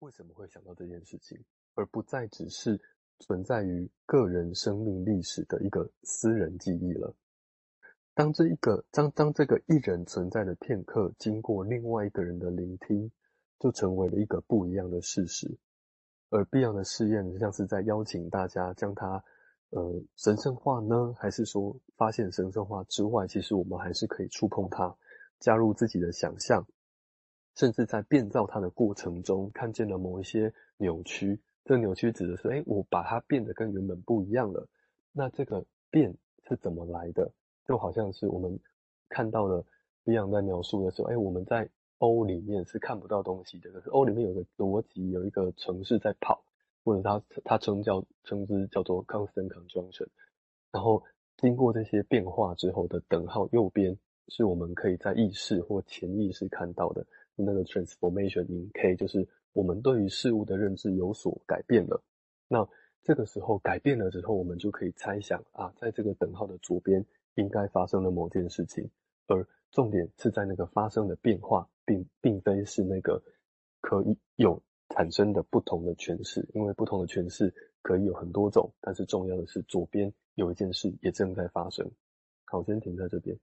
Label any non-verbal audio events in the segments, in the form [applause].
为什么会想到这件事情，而不再只是存在于个人生命历史的一个私人记忆了。当这一个当当这个一人存在的片刻，经过另外一个人的聆听，就成为了一个不一样的事实。而必要的试验，像是在邀请大家将它，呃，神圣化呢，还是说发现神圣化之外，其实我们还是可以触碰它，加入自己的想象，甚至在变造它的过程中，看见了某一些扭曲。这个扭曲指的是，哎，我把它变得跟原本不一样了。那这个变是怎么来的？就好像是我们看到了 Beyond 在描述的时候，哎，我们在 O 里面是看不到东西的，可是 O 里面有个逻辑，有一个程式在跑，或者它它称叫称之叫做 constant conjunction。然后经过这些变化之后的等号右边，是我们可以在意识或潜意识看到的那个 transformation in K，就是我们对于事物的认知有所改变了。那这个时候改变了之后，我们就可以猜想啊，在这个等号的左边应该发生了某件事情，而重点是在那个发生的变化。并并非是那个可以有产生的不同的诠释，因为不同的诠释可以有很多种，但是重要的是左边有一件事也正在发生。好，先停在这边。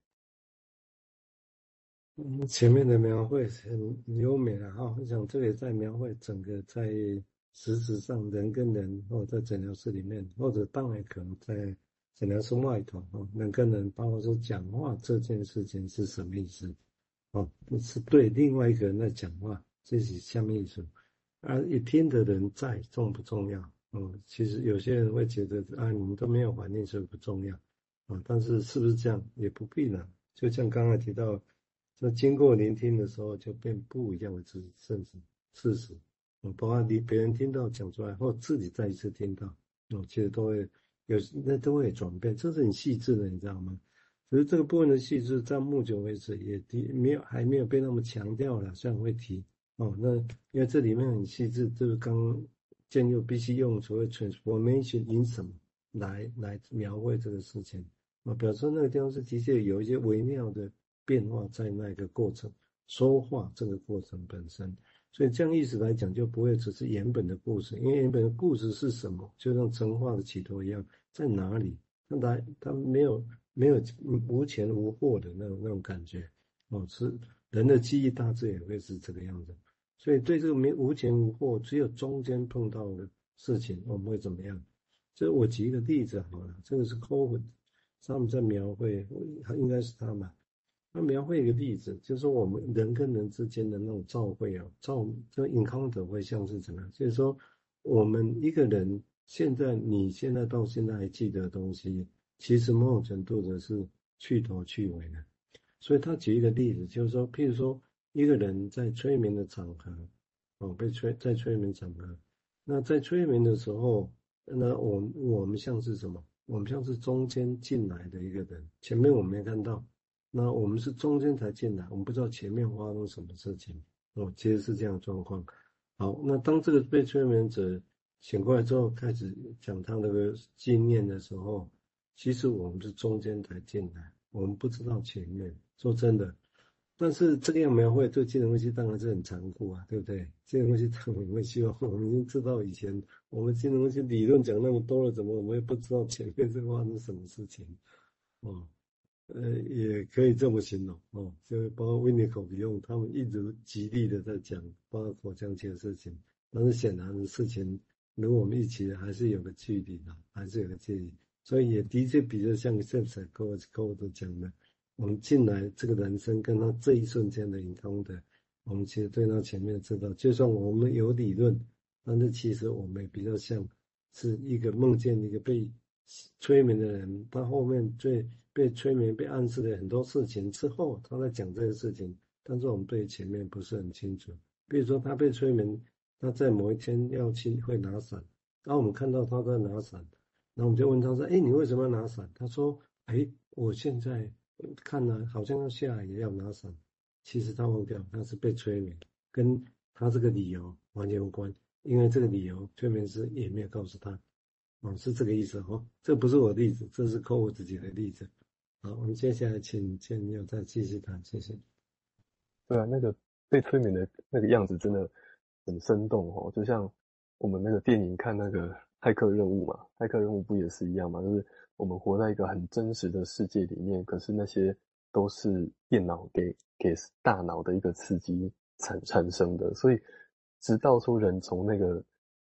前面的描绘很优美了哈，我想这个也在描绘整个在实质上人跟人，或者在诊疗室里面，或者当然可能在诊疗室外头，哈，人跟人，包括说讲话这件事情是什么意思？哦，是对另外一个人在讲话，这是什么意思？而一听的人在重不重要？哦，其实有些人会觉得啊，你们都没有反应，所以不重要啊。但是是不是这样？也不必呢。就像刚才提到，那经过聆听的时候，就变不一样的知甚至，事实。嗯，包括你别人听到讲出来，或自己再一次听到，嗯，其实都会有，那都会转变，这是很细致的，你知道吗？只是这个部分的细致，在目前为止也提没有还没有被那么强调了，虽然会提哦。那因为这里面很细致，就是刚建议必须用所谓 transformation in 什么来来描绘这个事情啊，表示那个地方是的确有一些微妙的变化在那个过程说话这个过程本身，所以这样意思来讲就不会只是原本的故事，因为原本的故事是什么，就像神话的起头一样，在哪里？那他他没有。没有无前无后的那种那种感觉，哦，是人的记忆大致也会是这个样子，所以对这个没无前无后，只有中间碰到的事情，我们会怎么样？这我举一个例子好了，这个是 Cohen 他们在描绘，应该是他嘛，他描绘一个例子，就是我们人跟人之间的那种照会啊，照这个 encounter 会像是怎么样？就是说我们一个人现在你现在到现在还记得的东西。其实某种程度的是去头去尾的，所以他举一个例子，就是说，譬如说一个人在催眠的场合，哦，被催在催眠场合，那在催眠的时候，那我我们像是什么？我们像是中间进来的一个人，前面我们没看到，那我们是中间才进来，我们不知道前面发生什么事情，哦，其实是这样的状况。好，那当这个被催眠者醒过来之后，开始讲他那个经验的时候。其实我们是中间才进来，我们不知道前面。说真的，但是这个样描绘对精神分析当然是很残酷啊，对不对？精神分析当然会希望我们已经知道以前我们精神分析理论讲那么多了，怎么我们也不知道前面是发生什么事情？哦，呃，也可以这么形容哦，就是包括维尼口比用他们一直极力的在讲包括口腔期的事情，但是显然的事情，如果我们一起还是有个距离的，还是有个距离。所以也的确比较像圣赛科沃科沃都讲的，我们进来这个人生跟他这一瞬间的沟通的，我们其实对他前面知道，就算我们有理论，但是其实我们也比较像是一个梦见一个被催眠的人，他后面最被催眠被暗示的很多事情之后，他在讲这个事情，但是我们对前面不是很清楚。比如说他被催眠，他在某一天要去会拿伞，然后我们看到他在拿伞。然后我们就问他说：“哎，你为什么要拿伞？”他说：“哎，我现在看了，好像要下来也要拿伞。其实他忘掉，他是被催眠，跟他这个理由完全无关。因为这个理由，催眠师也没有告诉他。哦，是这个意思哦。这不是我的例子，这是客户自己的例子。好，我们接下来请建佑再继续谈，谢谢。对啊，那个被催眠的那个样子，真的很生动哦，就像我们那个电影看那个骇客任务嘛，骇客任务不也是一样嘛？就是我们活在一个很真实的世界里面，可是那些都是电脑给给大脑的一个刺激产产生的，所以直到说人从那个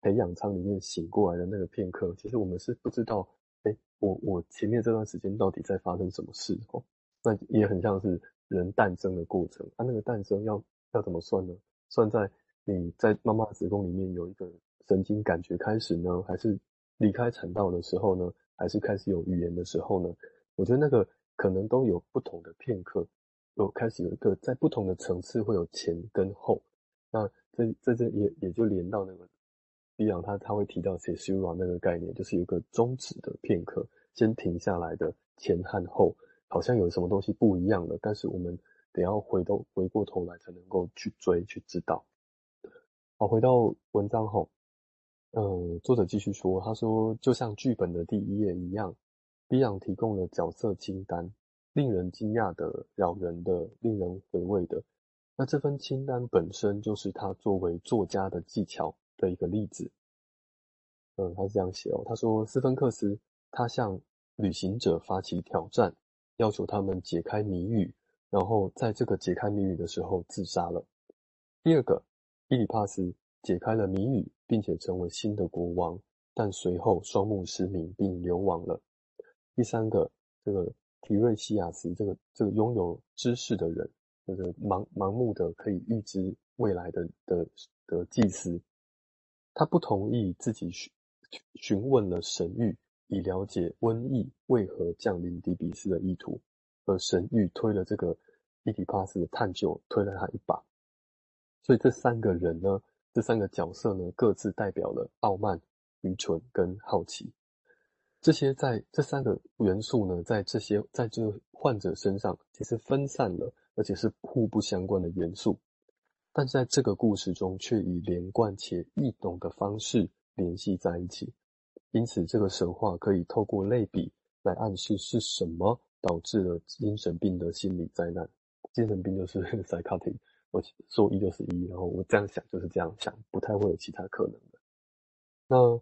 培养舱里面醒过来的那个片刻，其实我们是不知道，哎，我我前面这段时间到底在发生什么事哦？那也很像是人诞生的过程，它、啊、那个诞生要要怎么算呢？算在你在妈妈子宫里面有一个神经感觉开始呢，还是离开产道的时候呢，还是开始有语言的时候呢？我觉得那个可能都有不同的片刻，有开始有一个在不同的层次会有前跟后。那这这这也也就连到那个比昂他他会提到 c e s u r a 那个概念，就是有一个终止的片刻，先停下来的前和后。好像有什么东西不一样了，但是我们得要回头回过头来才能够去追去知道。好，回到文章后，嗯，作者继续说，他说就像剧本的第一页一样，比昂提供了角色清单，令人惊讶的、扰人的、令人回味的。那这份清单本身就是他作为作家的技巧的一个例子。嗯，他是这样写哦，他说斯芬克斯他向旅行者发起挑战。要求他们解开谜语，然后在这个解开谜语的时候自杀了。第二个，伊里帕斯解开了谜语，并且成为新的国王，但随后双目失明并流亡了。第三个，这个提瑞西亚斯，这个这个拥有知识的人，这个盲盲目的可以预知未来的的的祭司，他不同意自己询询问了神谕。以了解瘟疫为何降临底比斯的意图，而神谕推了这个伊底帕斯的探究，推了他一把。所以这三个人呢，这三个角色呢，各自代表了傲慢、愚蠢跟好奇。这些在这三个元素呢，在这些在这个患者身上，其实分散了，而且是互不相关的元素，但在这个故事中，却以连贯且易懂的方式联系在一起。因此，这个神话可以透过类比来暗示是什么导致了精神病的心理灾难。精神病就是 [laughs] psychotic，我说一就是一，然后我这样想就是这样想，不太会有其他可能的。那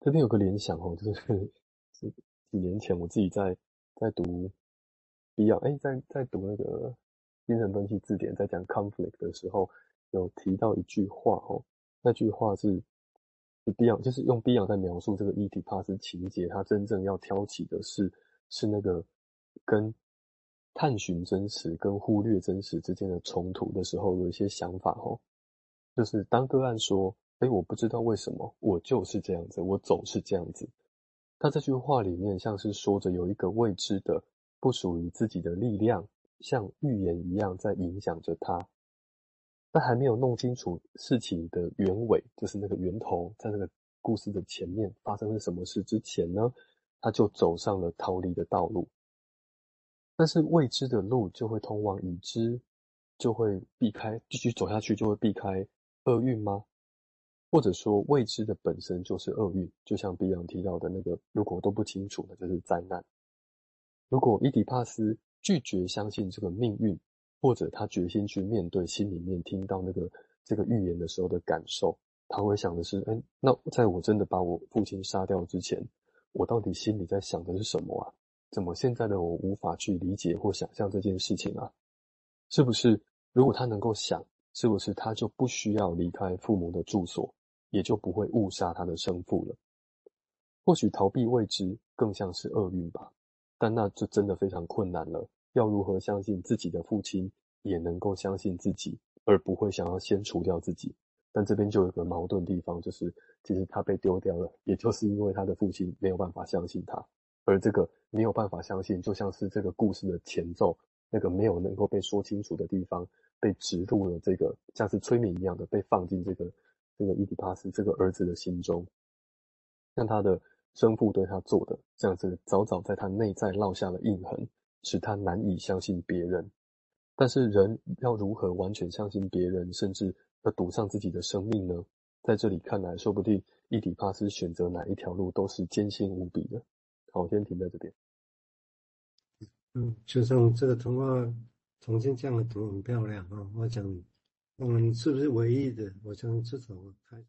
这边有个联想哦，就是 [laughs] 几年前我自己在在读比尔，哎，在在读那个精神分析字典，在讲 conflict 的时候，有提到一句话哦，那句话是。比昂就是用比昂在描述这个伊底帕斯情节，他真正要挑起的是是那个跟探寻真实跟忽略真实之间的冲突的时候，有一些想法哦，就是当个案说：“哎，我不知道为什么我就是这样子，我总是这样子。”他这句话里面像是说着有一个未知的、不属于自己的力量，像预言一样在影响着他。但还没有弄清楚事情的原委，就是那个源头，在那个故事的前面发生了什么事之前呢，他就走上了逃离的道路。但是未知的路就会通往已知，就会避开，继续走下去就会避开厄运吗？或者说未知的本身就是厄运？就像比昂提到的那个，如果都不清楚，那就是灾难。如果伊底帕斯拒绝相信这个命运。或者他决心去面对心里面听到那个这个预言的时候的感受，他会想的是：哎，那在我真的把我父亲杀掉之前，我到底心里在想的是什么啊？怎么现在的我无法去理解或想象这件事情啊？是不是如果他能够想，是不是他就不需要离开父母的住所，也就不会误杀他的生父了？或许逃避未知更像是厄运吧，但那就真的非常困难了。要如何相信自己的父亲也能够相信自己，而不会想要先除掉自己？但这边就有个矛盾地方，就是其实他被丢掉了，也就是因为他的父亲没有办法相信他，而这个没有办法相信，就像是这个故事的前奏，那个没有能够被说清楚的地方，被植入了这个像是催眠一样的被放进这个这个伊迪帕斯这个儿子的心中，让他的生父对他做的这样子，早早在他内在烙下了印痕。使他难以相信别人，但是人要如何完全相信别人，甚至要赌上自己的生命呢？在这里看来，说不定伊底帕斯选择哪一条路都是艰辛无比的。好，我先停在这边。嗯，就像这个童话重新这样的图很漂亮啊、哦！我想嗯，是不是唯一的？我想至少我开。